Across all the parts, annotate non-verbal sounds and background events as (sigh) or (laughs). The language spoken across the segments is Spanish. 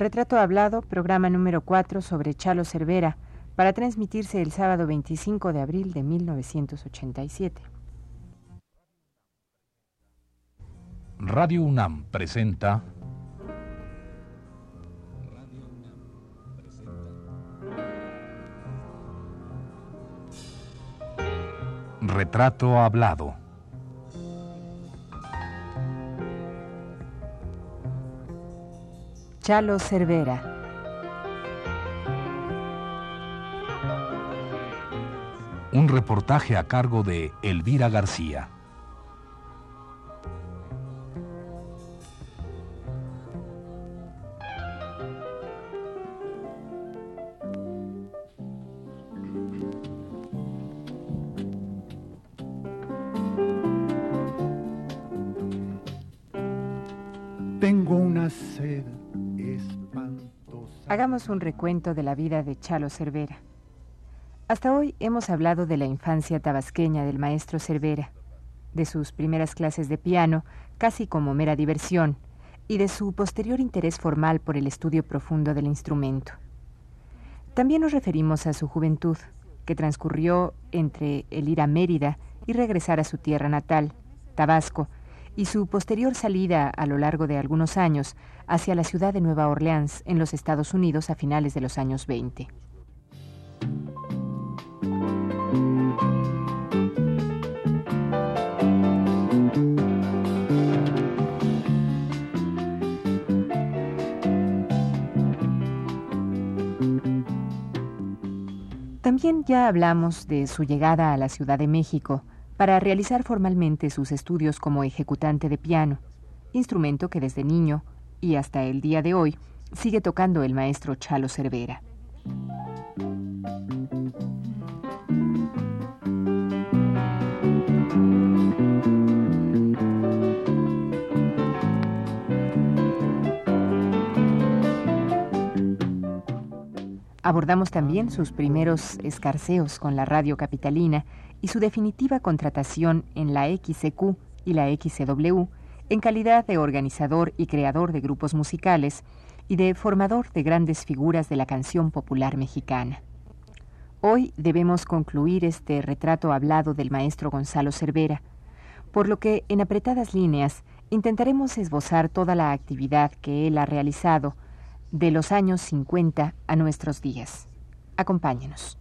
Retrato Hablado, programa número 4 sobre Chalo Cervera, para transmitirse el sábado 25 de abril de 1987. Radio UNAM presenta Retrato Hablado. Chalo Cervera. Un reportaje a cargo de Elvira García. Tengo una sed. Hagamos un recuento de la vida de Chalo Cervera. Hasta hoy hemos hablado de la infancia tabasqueña del maestro Cervera, de sus primeras clases de piano, casi como mera diversión, y de su posterior interés formal por el estudio profundo del instrumento. También nos referimos a su juventud, que transcurrió entre el ir a Mérida y regresar a su tierra natal, Tabasco, y su posterior salida a lo largo de algunos años hacia la ciudad de Nueva Orleans en los Estados Unidos a finales de los años 20. También ya hablamos de su llegada a la Ciudad de México, para realizar formalmente sus estudios como ejecutante de piano, instrumento que desde niño y hasta el día de hoy sigue tocando el maestro Chalo Cervera. Abordamos también sus primeros escarceos con la radio capitalina y su definitiva contratación en la XCQ y la XCW en calidad de organizador y creador de grupos musicales y de formador de grandes figuras de la canción popular mexicana. Hoy debemos concluir este retrato hablado del maestro Gonzalo Cervera, por lo que en apretadas líneas intentaremos esbozar toda la actividad que él ha realizado de los años 50 a nuestros días. Acompáñenos.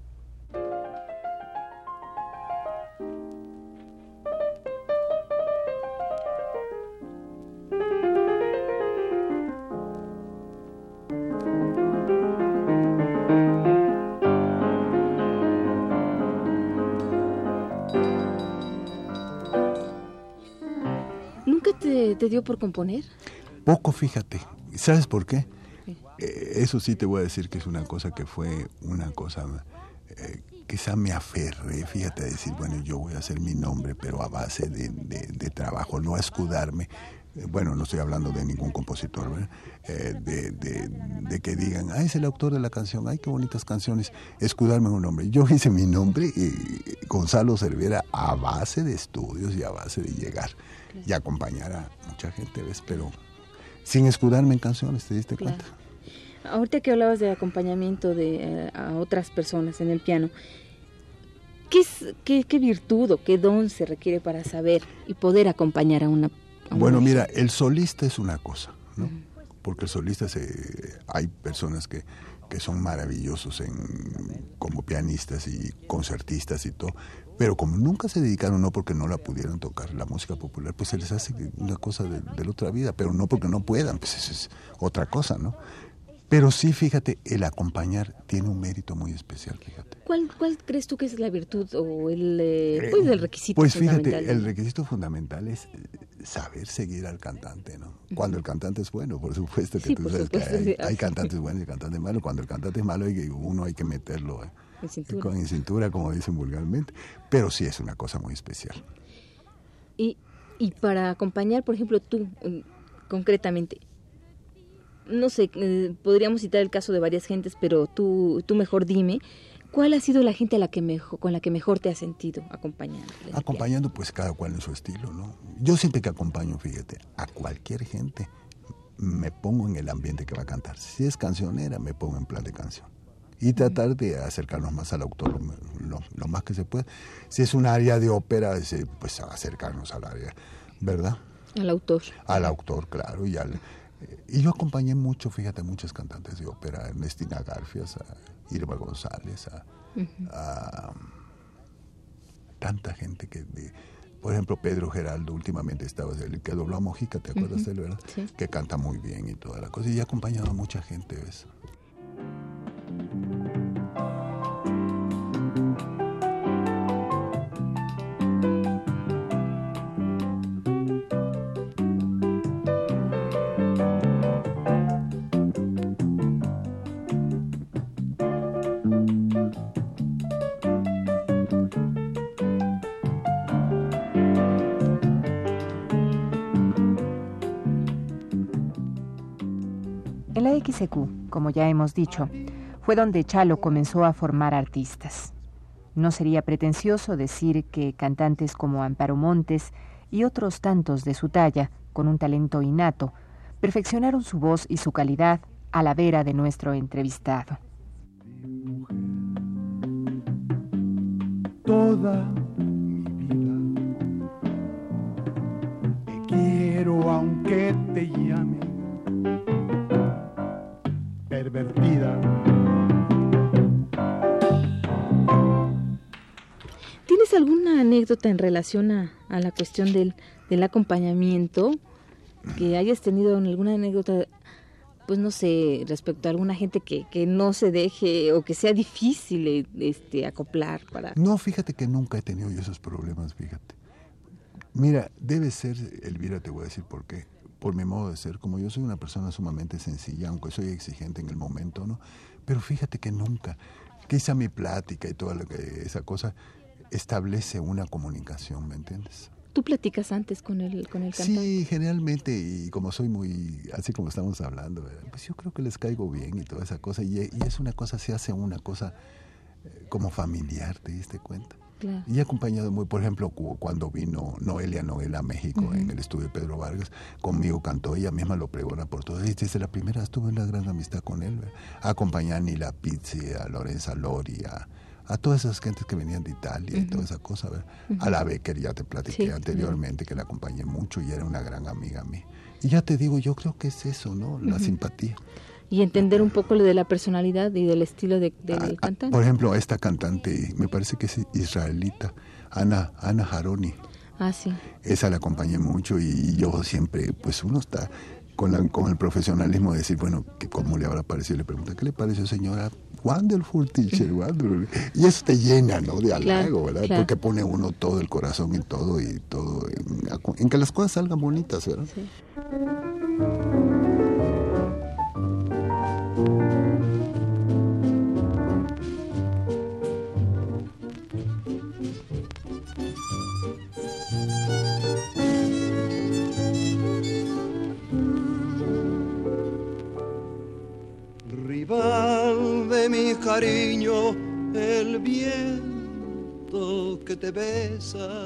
Te dio por componer? Poco, fíjate. ¿Sabes por qué? Eh, eso sí te voy a decir que es una cosa que fue una cosa... Eh, quizá me aferré, fíjate, a decir, bueno, yo voy a hacer mi nombre, pero a base de, de, trabajo, no a escudarme. Eh, bueno, no estoy hablando de ningún compositor, ¿verdad? de, de, que digan, ah, es el autor de la canción, ay, qué bonitas canciones, escudarme un nombre. Yo hice mi nombre, Gonzalo Cervera, a base de estudios y a base de llegar y acompañar a mucha gente, ¿ves? Pero sin escudarme en canciones, ¿te diste cuenta? Ahorita que hablabas de acompañamiento de, eh, a otras personas en el piano, ¿qué, es, qué, qué, virtud o qué don se requiere para saber y poder acompañar a una... bueno, mira, el solista es una cosa, ¿no? Porque el solista, se, hay personas que que son maravillosos en, como pianistas y concertistas y todo, pero como nunca se dedicaron, no porque no la pudieran tocar, la música popular, pues se les hace una cosa de, la otra vida, pero no porque no puedan, pues eso es otra cosa, ¿no? Pero sí, fíjate, el acompañar tiene un mérito muy especial, fíjate. ¿Cuál, cuál crees tú que es la virtud o el, eh, pues, el requisito pues fíjate, el requisito fundamental es eh, saber seguir al cantante, ¿no? Cuando el cantante es bueno, por supuesto que tú sabes que hay, cantantes buenos y cantantes malos. Cuando el cantante es malo, uno hay que meterlo ¿eh? en, cintura. Con, cintura, como dicen vulgarmente. Pero sí es una cosa muy especial. Y, y para acompañar, por ejemplo, tú, mm, concretamente, no sé, eh, podríamos citar el caso de varias gentes, pero tú, tú mejor dime, ¿Cuál ha sido la gente a la que mejor, con la que mejor te has sentido acompañando? Acompañando, pues cada cual en su estilo, ¿no? Yo siempre que acompaño, fíjate, a cualquier gente, me pongo en el ambiente que va a cantar. Si es cancionera, me pongo en plan de canción. Y tratar de acercarnos más al autor lo, más que se puede. Si es un área de ópera, pues acercarnos al área, ¿verdad? Al autor. Al autor, claro. Y, al, y yo acompañé mucho, fíjate, muchos cantantes de ópera, Ernestina Garfias, a Irma González, a, tanta gente que... por ejemplo, Pedro Geraldo, últimamente estaba, el que dobló a Mojica, ¿te acuerdas de él, verdad? Que canta muy bien y toda la cosa. Y he acompañado a mucha gente, ¿ves? Como ya hemos dicho, fue donde Chalo comenzó a formar artistas. No sería pretencioso decir que cantantes como Amparo Montes y otros tantos de su talla, con un talento innato, perfeccionaron su voz y su calidad a la vera de nuestro entrevistado. Toda mi vida te quiero aunque te llame pervertida. ¿Tienes alguna anécdota en relación a, la cuestión del, acompañamiento? Que hayas tenido alguna anécdota, pues no sé, respecto a alguna gente que, que no se deje o que sea difícil este, acoplar para... No, fíjate que nunca he tenido yo esos problemas, fíjate. Mira, debe ser, Elvira, te voy a decir por qué por mi modo de ser, como yo soy una persona sumamente sencilla, aunque soy exigente en el momento, ¿no? Pero fíjate que nunca, quizá mi plática y toda esa cosa establece una comunicación, ¿me entiendes? ¿Tú platicas antes con el, con el cantante? Sí, generalmente, y como soy muy, así como estamos hablando, pues yo creo que les caigo bien y toda esa cosa, y, y es una cosa, se hace una cosa eh, como familiar, ¿te diste cuenta? Y he acompañado muy, por ejemplo, cuando vino Noelia Noela a México en el estudio de Pedro Vargas, conmigo cantó, ella misma lo pregona por todo. Y desde la primera estuve en la gran amistad con él. Acompañé a Nila Pizzi, a Lorenza Lori, a, todas esas gentes que venían de Italia y toda esa cosa. A la Becker ya te platiqué anteriormente, que la acompañé mucho y era una gran amiga a mí. Y ya te digo, yo creo que es eso, ¿no? La simpatía y entender un poco lo de la personalidad y del estilo de, del ah, ah, cantante. Por ejemplo, esta cantante, me parece que es israelita, Ana, Ana Haroni. Ah, sí. Esa la acompañé mucho y yo siempre, pues uno está con, con el profesionalismo de decir, bueno, que ¿cómo le habrá parecido? Le pregunta, ¿qué le pareció, señora? Wonderful teacher, wonderful. Y eso te llena, ¿no? De halago, ¿verdad? Porque pone uno todo el corazón en todo y todo, en, en que las cosas salgan bonitas, ¿verdad? Sí. Mi cariño, el viento que te besa.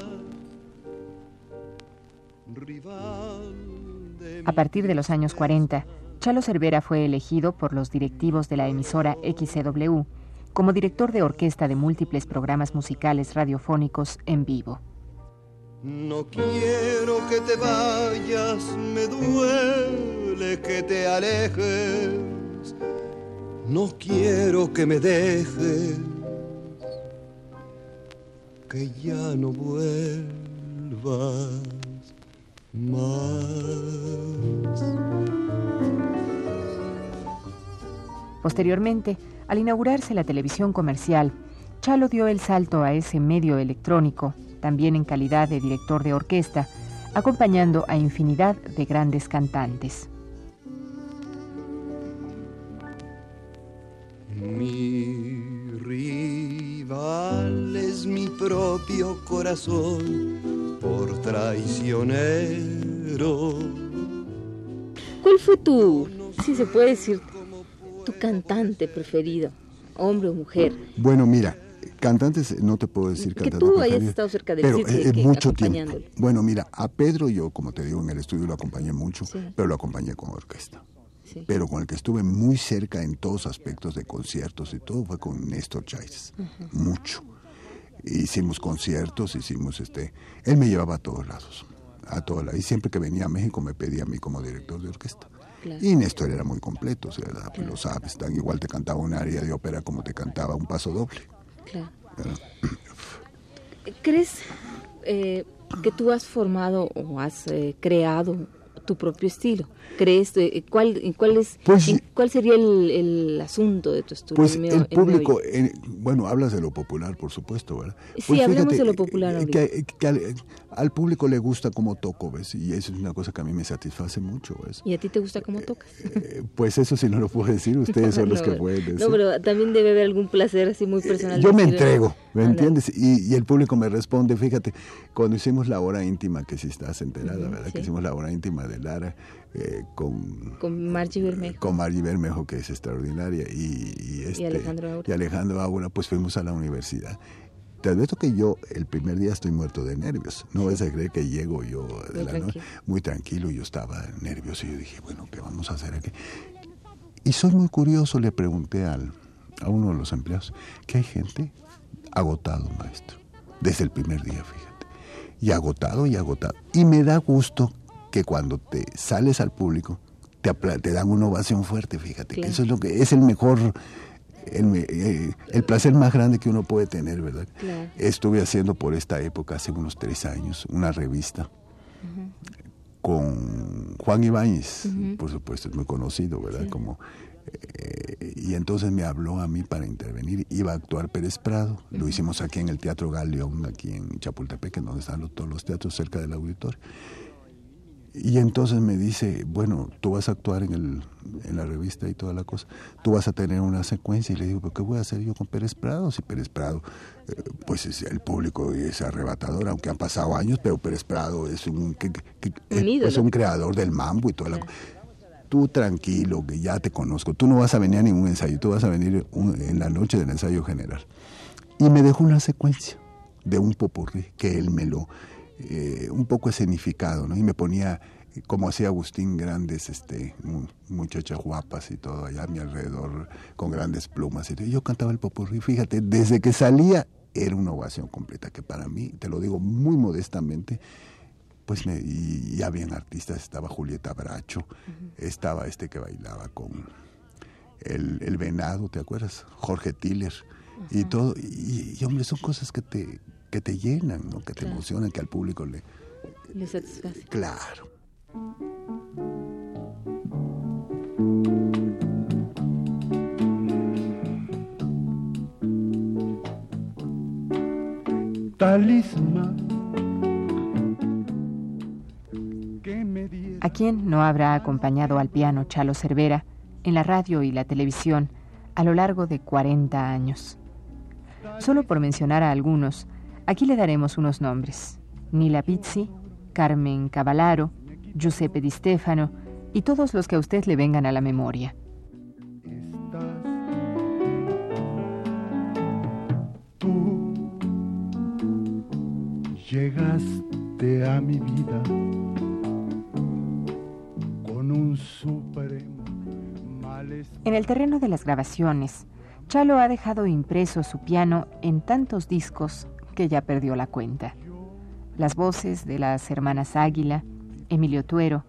A partir de los años 40, Chalo Cervera fue elegido por los directivos de la emisora XCW como director de orquesta de múltiples programas musicales radiofónicos en vivo. No quiero que te vayas, me duele que te alejes no quiero que me dejes, que ya no vuelvas más. Posteriormente, al inaugurarse la televisión comercial, Chalo dio el salto a ese medio electrónico, también en calidad de director de orquesta, acompañando a infinidad de grandes cantantes. Mi rival es mi propio corazón por traicionero. ¿Cuál fue tu, si se puede decir, tu cantante preferido, hombre o mujer? Bueno, mira, Cantantes, no te puedo decir que cantante tú hayas estado cerca del pero circo, eh, que mucho tiempo. Bueno, mira, a Pedro yo, como te digo, en el estudio lo acompañé mucho, Sí. pero lo acompañé con orquesta. Sí. Pero con el que estuve muy cerca en todos aspectos de conciertos y todo fue con Néstor Chávez. Mucho. Hicimos conciertos, hicimos este... Él me llevaba a todos lados. A todos lados. Y siempre que venía a México me pedía a mí como director de orquesta. Claro. Y Néstor era muy completo, o sea, pues lo sabes. Tan igual te cantaba un área de ópera como te cantaba un paso doble. Claro. ¿Crees eh, que tú has formado o has eh, creado tu propio estilo? ¿Crees eh, cuál cuál es Pues- cuál sería el, el asunto de tu estudio? Pues El el público, eh, bueno, hablas de lo popular, por supuesto, ¿verdad? Sí, Pues hablemos fíjate, de lo popular eh, ahorita. Que, que al, público le gusta cómo toco, ¿ves? Y eso es una cosa que a mí me satisface mucho, ¿ves? ¿Y a ti te gusta cómo tocas? Eh, pues eso sí no lo puedo decir, ustedes son (laughs) los No, que pueden decir. No, pero también debe haber algún placer así muy personal. Yo me entrego, ¿me entiendes? Y, y el público me responde, fíjate, cuando hicimos la hora íntima, que si estás enterada, ¿verdad? sí. Que hicimos la hora íntima de Lara eh, con, Con Margie Bermejo. con Margie Bermejo, que es extraordinaria, y, y este, Alejandro Aura. y Alejandro Aura, pues fuimos a la universidad. Te advierto que yo el primer día estoy muerto de nervios. No vas a creer que llego yo de Muy la noche tranquilo. muy tranquilo. Yo estaba nervioso y yo dije, bueno, ¿qué vamos a hacer aquí? Y soy muy curioso, le pregunté al, a uno de los empleados, que hay gente agotado, maestro, desde el primer día, fíjate. Y agotado y agotado. Y me da gusto que cuando te sales al público, te, te dan una ovación fuerte, fíjate. Que eso es lo que es el mejor, el, eh, el placer más grande que uno puede tener, ¿verdad? Claro. Estuve haciendo por esta época, hace unos tres años, una revista con Juan Ibáñez, por supuesto, es muy conocido, ¿verdad? Como, eh, y entonces me habló a mí para intervenir. Iba a actuar Pérez Prado. Lo hicimos aquí en el Teatro Galeón, aquí en Chapultepec, en donde están los- todos los teatros cerca del auditorio. Y entonces me dice, bueno, tú vas a actuar en, el, en la revista y toda la cosa, tú vas a tener una secuencia. Y le digo, ¿pero qué voy a hacer yo con Pérez Prado? Si Pérez Prado, eh, pues es, el público es arrebatador, aunque han pasado años, pero Pérez Prado es un, que- que- que- Un ídolo. es un creador del mambo y toda la cosa. Tú tranquilo, que ya te conozco. Tú no vas a venir a ningún ensayo, tú vas a venir un- en la noche del ensayo general. Y me dejó una secuencia de un popurrí que él me lo, eh, un poco escenificado, ¿no? Y me ponía, eh, como hacía Agustín, grandes este, mu- muchachas guapas y todo allá a mi alrededor, con grandes plumas. Y yo cantaba el popurrí, fíjate, desde que salía era una ovación completa, que para mí, te lo digo muy modestamente, pues me, y, y habían artistas, estaba Julieta Bracho, estaba este que bailaba con el, el venado, ¿te acuerdas? Jorge Tiller, y todo, y, y, hombre, son cosas que te, que te llenan, ¿no? que te Claro. emocionan, que al público le... Le satisface. Claro. diera ¿A quién no habrá acompañado al piano Chalo Cervera en la radio y la televisión a lo largo de 40 años? Solo por mencionar a algunos, aquí le daremos unos nombres. Nila Pizzi, Carmen Cavallaro, Giuseppe Di Stefano y todos los que a usted le vengan a la memoria. tú llegaste a mi vida con un supremo malestar En el terreno de las grabaciones, Chalo ha dejado impreso su piano en tantos discos que ya perdió la cuenta. Las voces de las hermanas Águila, Emilio Tuero,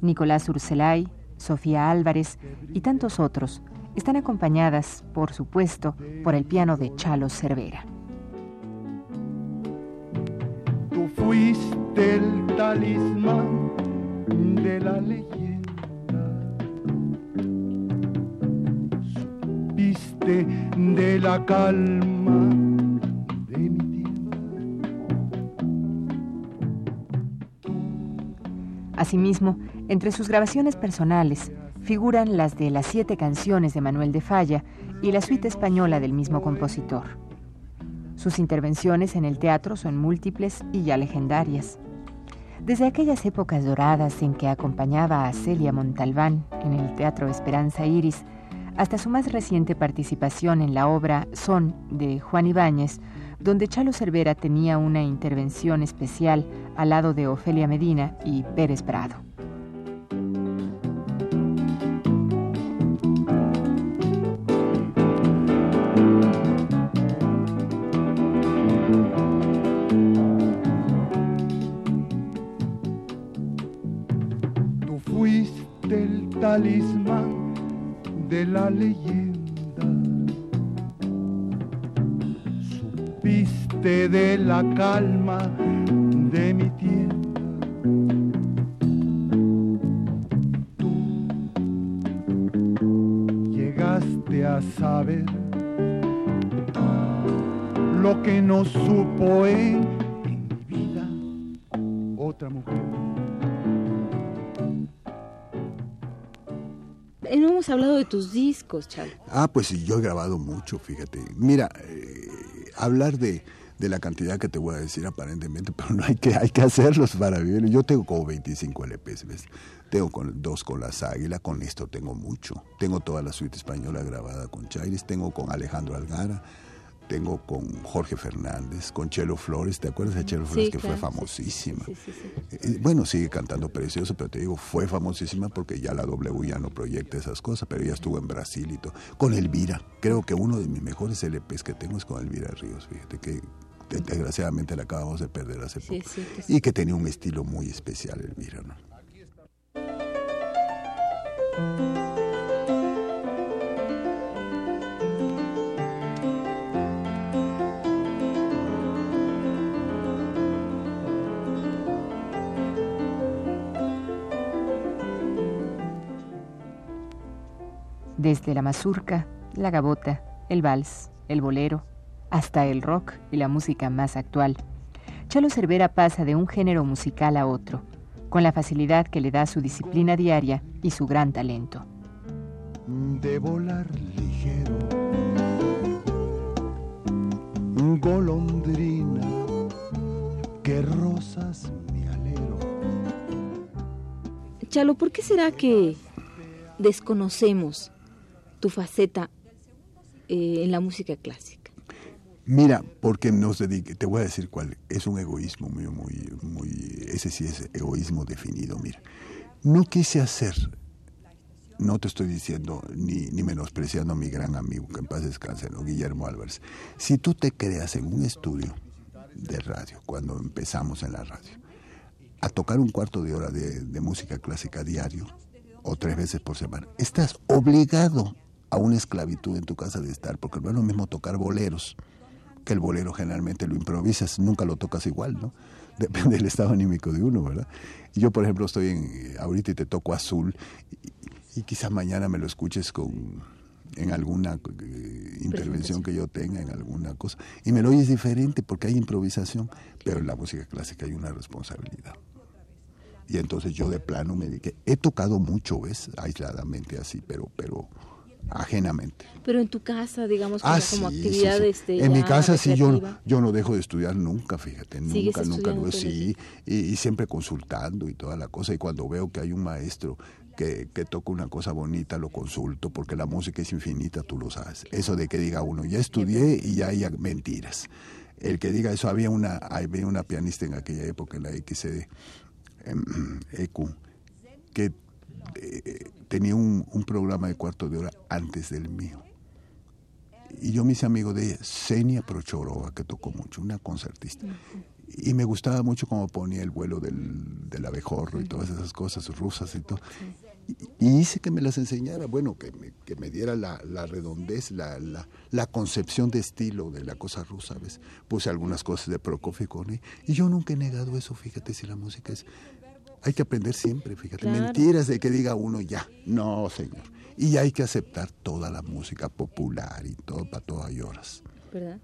Nicolás Urselay, Sofía Álvarez y tantos otros están acompañadas, por supuesto, por el piano de Chalo Cervera. tú fuiste el talismán de la leyenda supiste de la calma Asimismo, entre sus grabaciones personales figuran las de las siete canciones de Manuel de Falla y la suite española del mismo compositor. Sus intervenciones en el teatro son múltiples y ya legendarias. Desde aquellas épocas doradas en que acompañaba a Celia Montalbán en el Teatro Esperanza Iris, hasta su más reciente participación en la obra Son de Juan Ibáñez, donde Chalo Cervera tenía una intervención especial al lado de Ofelia Medina y Pérez Prado. Tú fuiste el la leyenda. Supiste de la calma de mi tienda. Tú llegaste a saber lo que no supo en, en mi vida otra mujer. No hemos hablado de tus discos, Chalo. Ah, pues sí, yo he grabado mucho, fíjate. Mira, eh, hablar de, de la cantidad que te voy a decir aparentemente, (laughs) pero no hay que, hay que hacerlos para vivir. Yo tengo como 25 LPs, ¿ves? Tengo con, dos con las Águilas, con esto tengo mucho. Tengo toda la suite española grabada con Chaires, tengo con Alejandro Algara, tengo con Jorge Fernández, con Chelo Flores. ¿Te acuerdas de Chelo Flores Sí, que claro, fue sí, famosísima? sí, sí, sí. Eh, Bueno, sigue cantando precioso, pero te digo, fue famosísima porque ya la W ya no proyecta esas cosas, pero ella estuvo en Brasil y todo. Con Elvira, creo que uno de mis mejores LPs que tengo es con Elvira Ríos, fíjate que de- desgraciadamente la acabamos de perder hace poco. sí, que sí. Y que tenía un estilo muy especial Elvira, ¿no? Desde la mazurca, la gabota, el vals, el bolero, hasta el rock y la música más actual. Chalo Cervera pasa de un género musical a otro, con la facilidad que le da su disciplina diaria y su gran talento. de volar ligero. Golondrina, que rosas mi alero. Chalo, ¿por qué será que desconocemos tu faceta eh, en la música clásica? Mira, porque nos dedique, te voy a decir cuál, es un egoísmo mío muy, muy, ese sí es egoísmo definido, mira. No quise hacer, no te estoy diciendo ni, ni menospreciando a mi gran amigo, que en paz descanse, ¿no? Guillermo Álvarez. Si tú te creas en un estudio de radio, cuando empezamos en la radio, a tocar un cuarto de hora de música clásica diario, o tres veces por semana, estás obligado a una esclavitud en tu casa de estar, porque no es lo mismo tocar boleros, que el bolero generalmente lo improvisas, nunca lo tocas igual, ¿no? (laughs) Depende del estado anímico de uno, ¿verdad? Y yo, por ejemplo, estoy en, ahorita y te toco azul, y, quizás mañana me lo escuches con en alguna eh, intervención que yo tenga, en alguna cosa, y me lo oyes diferente porque hay improvisación, pero en la música clásica hay una responsabilidad. Y entonces yo de plano me dediqué, he tocado mucho, ¿ves? Aisladamente así, pero, pero ajenamente. Pero en tu casa, digamos, como, Ah, como actividad sí, sí. este, En mi casa sí, yo, yo no dejo de estudiar nunca, fíjate, ¿Sigues nunca, nunca, entonces? sí, y, y siempre consultando y toda la cosa, y cuando veo que hay un maestro que, que toca una cosa bonita, lo consulto, porque la música es infinita, tú lo sabes. Eso de que diga uno, ya estudié y ya hay mentiras. El que diga eso, había una, había una pianista en aquella época, en la XCD, em, (clears throat) EQ, que eh, tenía un, un programa de cuarto de hora antes del mío. Y yo me hice amigo de ella, Senia Prochorova, que tocó mucho, una concertista. Y me gustaba mucho cómo ponía el vuelo del, del abejorro y todas esas cosas rusas y todo. Y, y hice que me las enseñara, bueno, que me, que me diera la, la redondez, la, la, la concepción de estilo de la cosa rusa, ¿ves? Puse algunas cosas de Prokofiev con él. Y yo nunca he negado eso, fíjate, si la música es... Hay que aprender siempre, fíjate. Claro. Mentiras de que diga uno ya. No, señor. Y hay que aceptar toda la música popular y todo, para todo hay horas. ¿Verdad?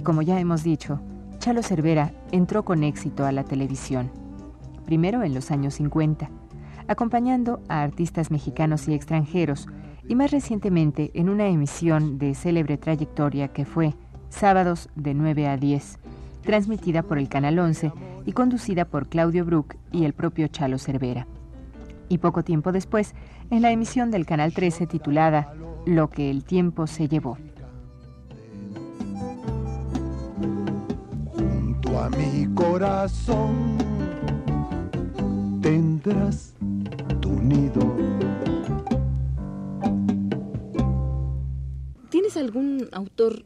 Y como ya hemos dicho, Chalo Cervera entró con éxito a la televisión, primero en los años 50, acompañando a artistas mexicanos y extranjeros, y más recientemente en una emisión de célebre trayectoria que fue Sábados de 9 a 10, transmitida por el Canal 11 y conducida por Claudio Brook y el propio Chalo Cervera. Y poco tiempo después, en la emisión del Canal 13 titulada Lo que el tiempo se llevó. Mi corazón tendrás tu nido. ¿Tienes algún autor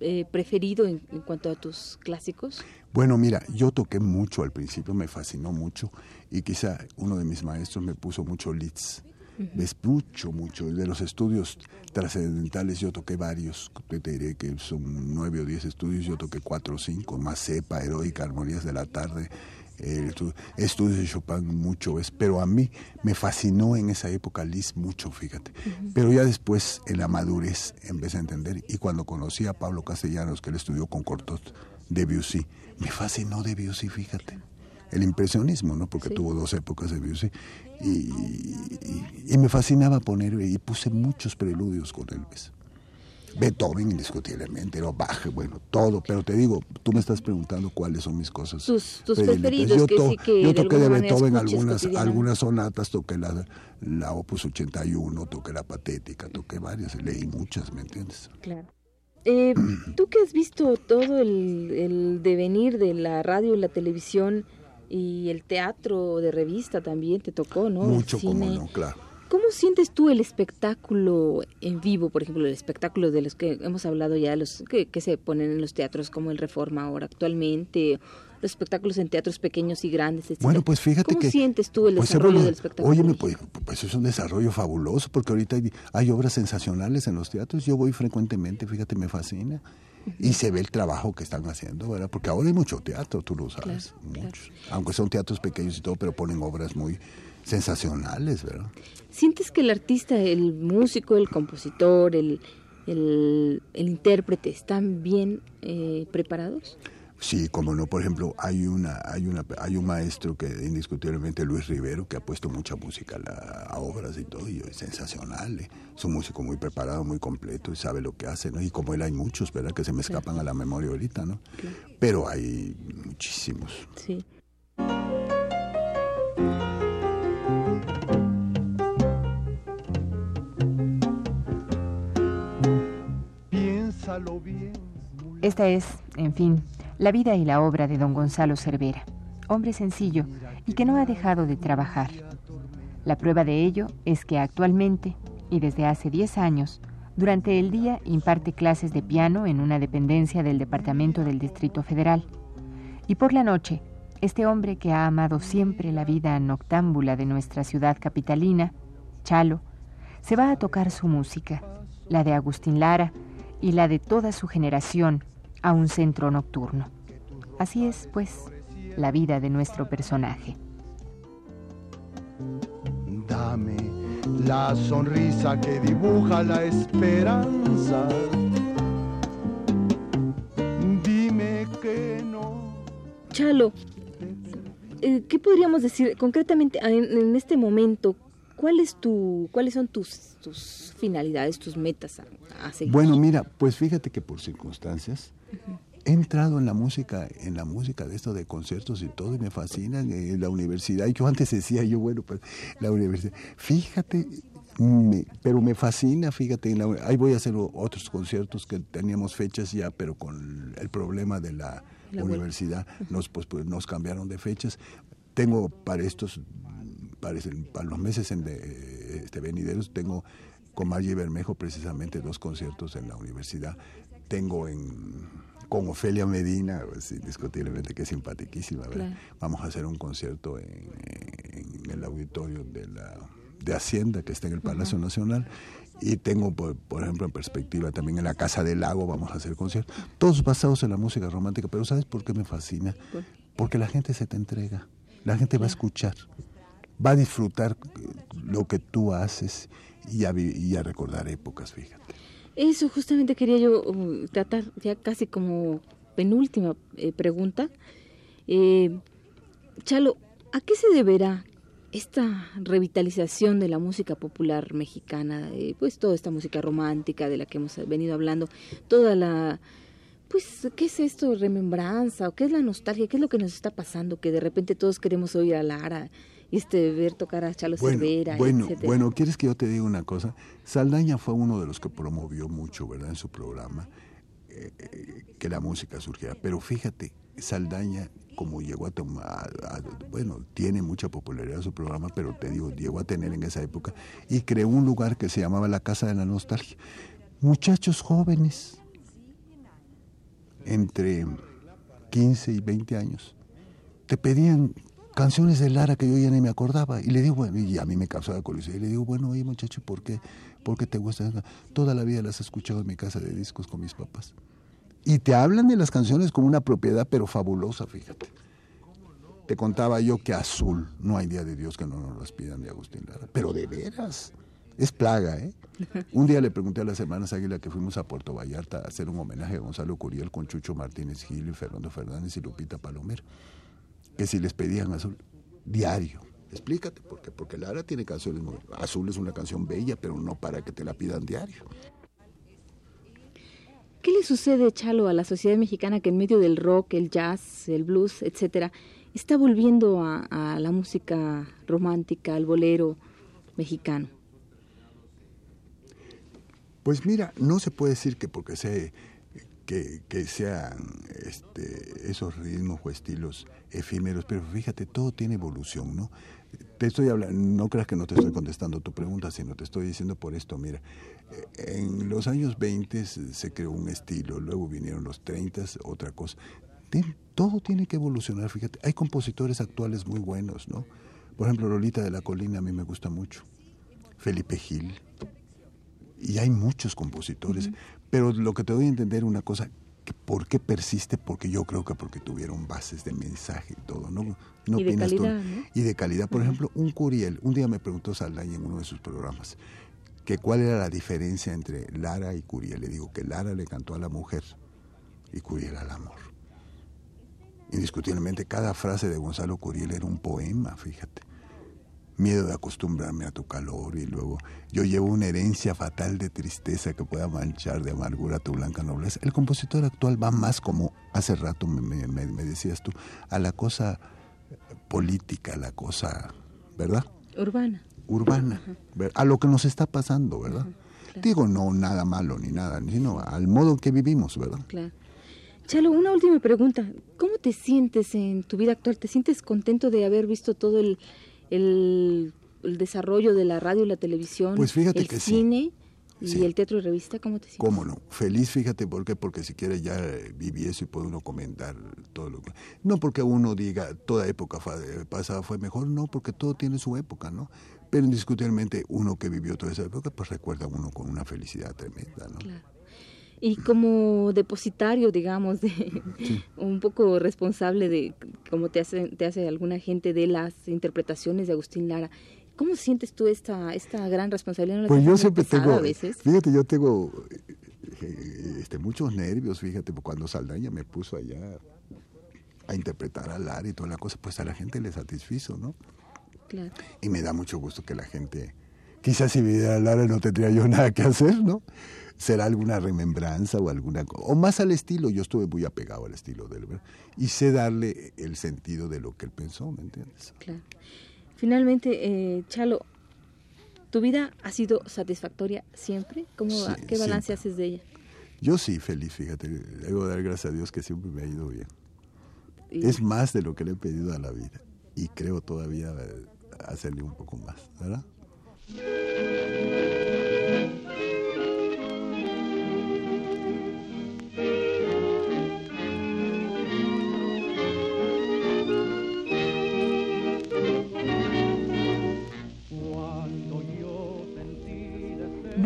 eh, preferido en, cuanto a tus clásicos? Bueno, mira, yo toqué mucho al principio, me fascinó mucho y quizá uno de mis maestros me puso mucho leads. Ves mucho, mucho. De los estudios trascendentales yo toqué varios, te diré que son nueve o diez estudios, yo toqué cuatro o cinco, más cepa, heroica, armonías de la tarde, eh, estudios de Chopin mucho, ¿ves? pero a mí me fascinó en esa época Liz mucho, fíjate. Pero ya después, en la madurez, empecé a entender, y cuando conocí a Pablo Castellanos, que él estudió con Cortot, Debussy, me fascinó Debussy, fíjate. El impresionismo, ¿no? Porque tuvo dos épocas de Debussy. Y, y, me fascinaba poner, y puse muchos preludios con él, ¿ves? Beethoven indiscutiblemente, o Bach, bueno, todo, pero te digo, tú me estás preguntando cuáles son mis cosas. Tus, preferidos, yo, que que yo toqué de, Beethoven algunas, algunas sonatas, toqué la, la Opus 81, toqué la Patética, toqué varias, leí muchas, ¿me entiendes? Claro. Eh, (clears throat) tú que has visto todo el, el devenir de la radio y la televisión y el teatro de revista también te tocó, ¿no? Mucho, como no, claro ¿Cómo sientes tú el espectáculo en vivo, por ejemplo, el espectáculo de los que hemos hablado ya, los que, se ponen en los teatros como el Reforma ahora actualmente, los espectáculos en teatros pequeños y grandes, etc. Bueno, pues fíjate ¿Cómo que... sientes tú el pues, desarrollo del espectáculo? Óyeme, pues, pues, es un desarrollo fabuloso, porque ahorita hay, obras sensacionales en los teatros, yo voy frecuentemente, fíjate, me fascina. Y se ve el trabajo que están haciendo, ¿verdad? Porque ahora hay mucho teatro, tú lo sabes, muchos. Aunque son teatros pequeños y todo, pero ponen obras muy sensacionales, ¿verdad? ¿Sientes que el artista, el músico, el compositor, el, el, intérprete están bien eh, preparados? Sí, como no, por ejemplo, hay una, hay una, hay un maestro que indiscutiblemente Luis Rivero que ha puesto mucha música a, obras y todo, y es sensacional, eh. es un músico muy preparado, muy completo y sabe lo que hace, ¿no? Y como él hay muchos, ¿verdad? Que se me escapan a la memoria ahorita, ¿no? Pero hay muchísimos. Sí. Esta es, en fin, la vida y la obra de don Gonzalo Cervera, hombre sencillo y que no ha dejado de trabajar. La prueba de ello es que actualmente, y desde hace 10 años, durante el día imparte clases de piano en una dependencia del Departamento del Distrito Federal. Y por la noche, este hombre que ha amado siempre la vida noctámbula de nuestra ciudad capitalina, Chalo, se va a tocar su música, la de Agustín Lara, y la de toda su generación a un centro nocturno. Así es, pues, la vida de nuestro personaje. Dame la sonrisa que dibuja la esperanza. Dime que no. Chalo, eh, ¿qué podríamos decir concretamente en, este momento? ¿Cuál es tu, ¿Cuáles son tus, tus finalidades, tus metas a, seguir? Bueno, mira, pues fíjate que por circunstancias he entrado en la música, en la música de esto de conciertos y todo, y me fascina en la universidad. Yo antes decía, yo, bueno, pues la universidad, fíjate, pero me fascina, fíjate, ahí voy a hacer otros conciertos que teníamos fechas ya, pero con el problema de la, universidad, nos, pues, pues, nos cambiaron de fechas. Tengo para estos para, los meses en de, este, venideros tengo con Margie Bermejo precisamente dos conciertos en la universidad. Tengo en con Ofelia Medina, pues, indiscutiblemente que es simpaticísima. Vamos a hacer un concierto en, el auditorio de la de Hacienda que está en el Palacio Nacional y tengo por, ejemplo en perspectiva también en la Casa del Lago vamos a hacer conciertos, todos basados en la música romántica, pero ¿sabes por qué me fascina? Porque la gente se te entrega, la gente va a escuchar va a disfrutar lo que tú haces y a, y a recordar épocas, fíjate. Eso justamente quería yo uh, tratar ya casi como penúltima eh, pregunta. Eh, Chalo, ¿a qué se deberá esta revitalización de la música popular mexicana? Pues toda esta música romántica de la que hemos venido hablando, toda la... Pues, ¿qué es esto? ¿Remembranza? ¿O qué es la nostalgia? ¿Qué es lo que nos está pasando? Que de repente todos queremos oír a Lara este, ver tocar a Chalo bueno, Cervera, Bueno, etcétera. bueno, ¿quieres que yo te diga una cosa? Saldaña fue uno de los que promovió mucho, ¿verdad? En su programa, eh, eh, que la música surgiera. Pero fíjate, Saldaña, como llegó a tomar, a- bueno, tiene mucha popularidad su programa, pero te digo, llegó a tener en esa época, y creó un lugar que se llamaba la Casa de la Nostalgia. Muchachos jóvenes, entre 15 y 20 años, te pedían canciones de Lara que yo ya ni me acordaba. Y le digo, bueno, y a mí me causaba curiosidad. Y le digo, bueno, oye muchacho, ¿por qué, ¿por qué te gustan? Toda la vida las he escuchado en mi casa de discos con mis papás. Y te hablan de las canciones como una propiedad, pero fabulosa, fíjate. Te contaba yo que Azul, no hay día de Dios que no nos las pidan de Agustín Lara. Pero de veras, es plaga, ¿eh? (laughs) Un día le pregunté a las hermanas Águila que fuimos a Puerto Vallarta a hacer un homenaje a Gonzalo Curiel con Chucho Martínez Gil y Fernando Fernández y Lupita Palomero que si les pedían azul diario. Explícate, ¿por qué? Porque Lara tiene canciones muy... Azul es una canción bella, pero no para que te la pidan diario. ¿Qué le sucede, Chalo, a la sociedad mexicana que en medio del rock, el jazz, el blues, etcétera, está volviendo a, a la música romántica, al bolero mexicano? Pues mira, no se puede decir que porque se, que, que sean este, esos ritmos o estilos efímeros, pero fíjate, todo tiene evolución, ¿no? Te estoy hablando, no creas que no te estoy contestando tu pregunta, sino te estoy diciendo por esto, mira, en los años 20 se creó un estilo, luego vinieron los 30, otra cosa. Todo tiene que evolucionar, fíjate, hay compositores actuales muy buenos, ¿no? Por ejemplo, Lolita de la Colina a mí me gusta mucho, Felipe Gil, y hay muchos compositores, pero lo que te doy a entender una cosa, que ¿por qué persiste? Porque yo creo que porque tuvieron bases de mensaje y todo, ¿no? ¿No Y de tú? Y de calidad. Por ejemplo, un Curiel, un día me preguntó Saldaña en uno de sus programas, que cuál era la diferencia entre Lara y Curiel. Le digo que Lara le cantó a la mujer y Curiel al amor. Indiscutiblemente, cada frase de Gonzalo Curiel era un poema, fíjate miedo de acostumbrarme a tu calor y luego yo llevo una herencia fatal de tristeza que pueda manchar de amargura tu blanca nobleza. El compositor actual va más como hace rato me, me- me- decías tú, a la cosa política, a la cosa, ¿verdad? Urbana. Urbana, a lo que nos está pasando, ¿verdad? claro. Digo, no nada malo ni nada, sino al modo en que vivimos, ¿verdad? Claro. Chalo, una última pregunta. ¿Cómo te sientes en tu vida actual? ¿Te sientes contento de haber visto todo el, el, el desarrollo de la radio y la televisión? Pues fíjate el que sí. cine y Sí. el teatro y revista. ¿Cómo te sientes? ¿Cómo no? Feliz, fíjate, ¿por qué? Porque si quiere ya eh, viví eso y puede uno comentar todo lo que... No porque uno diga toda época eh, pasada fue mejor, no, porque todo tiene su época, ¿no? Pero indiscutiblemente uno que vivió toda esa época, pues recuerda a uno con una felicidad tremenda, ¿no? Claro. Y como depositario, digamos, de (laughs) un poco responsable de como te hace, te hace alguna gente de las interpretaciones de Agustín Lara, ¿cómo sientes tú esta, esta gran responsabilidad? ¿No la Pues yo siempre tengo, a veces? fíjate, yo tengo eh, este, muchos nervios, fíjate, cuando Saldaña me puso allá a interpretar a Lara y toda la cosa, pues a la gente le satisfizo, ¿no? Claro. Y me da mucho gusto que la gente, quizás si viviera Lara no tendría yo nada que hacer, ¿no? Será alguna remembranza o alguna o más al estilo, yo estuve muy apegado al estilo de él, ¿verdad? Y sé darle el sentido de lo que él pensó, ¿me entiendes? Claro. Finalmente, eh, Chalo, ¿tu vida ha sido satisfactoria siempre? ¿Cómo, Sí, ¿Qué balance siempre. haces de ella? Yo sí, feliz, fíjate, debo dar gracias a Dios que siempre me ha ido bien. Y- Es más de lo que le he pedido a la vida y creo todavía eh, hacerle un poco más, ¿verdad?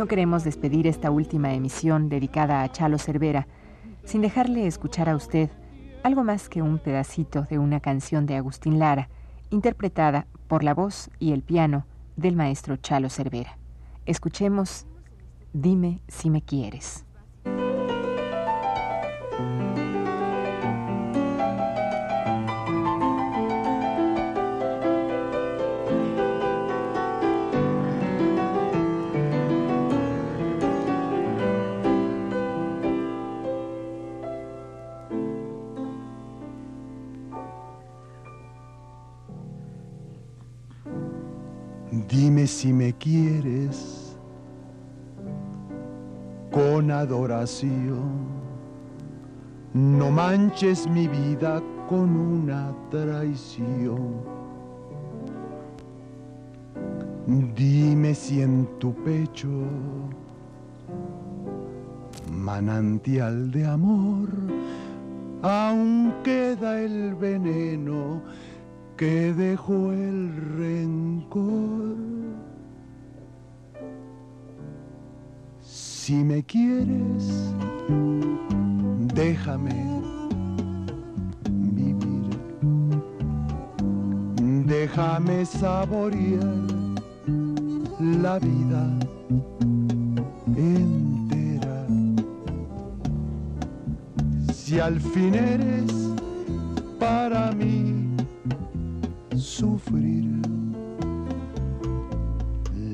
No queremos despedir esta última emisión dedicada a Chalo Cervera sin dejarle escuchar a usted algo más que un pedacito de una canción de Agustín Lara, interpretada por la voz y el piano del maestro Chalo Cervera. Escuchemos Dime si me quieres. Quieres con adoración. No manches mi vida con una traición. Dime si en tu pecho, manantial de amor, aún queda el veneno que dejó el rencor. Si me quieres, déjame vivir, déjame saborear la vida entera. Si al fin eres para mí sufrir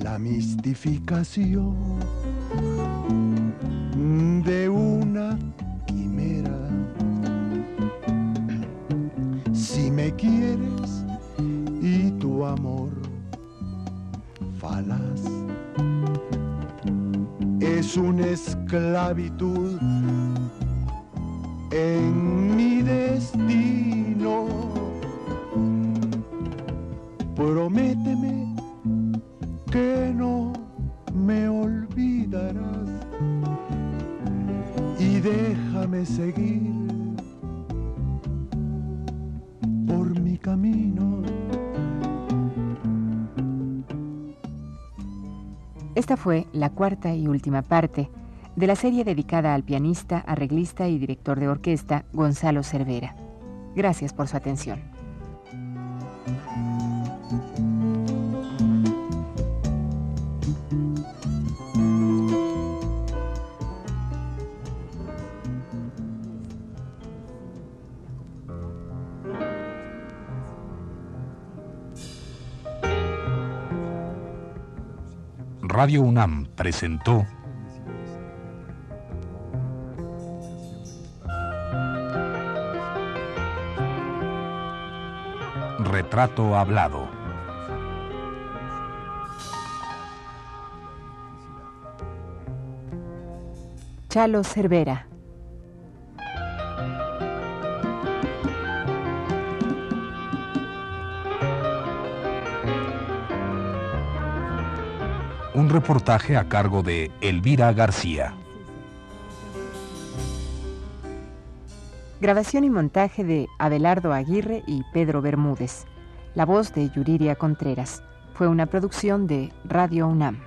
la mistificación de una quimera. Si me quieres y tu amor es una esclavitud en mi destino. Seguir por mi camino. Esta fue la cuarta y última parte de la serie dedicada al pianista, arreglista y director de orquesta Gonzalo Cervera. Gracias por su atención. Radio UNAM presentó Retrato Hablado. Chalo Cervera. Un reportaje a cargo de Elvira García. Grabación y montaje de Abelardo Aguirre y Pedro Bermúdez. La voz de Yuriria Contreras. Fue una producción de Radio UNAM.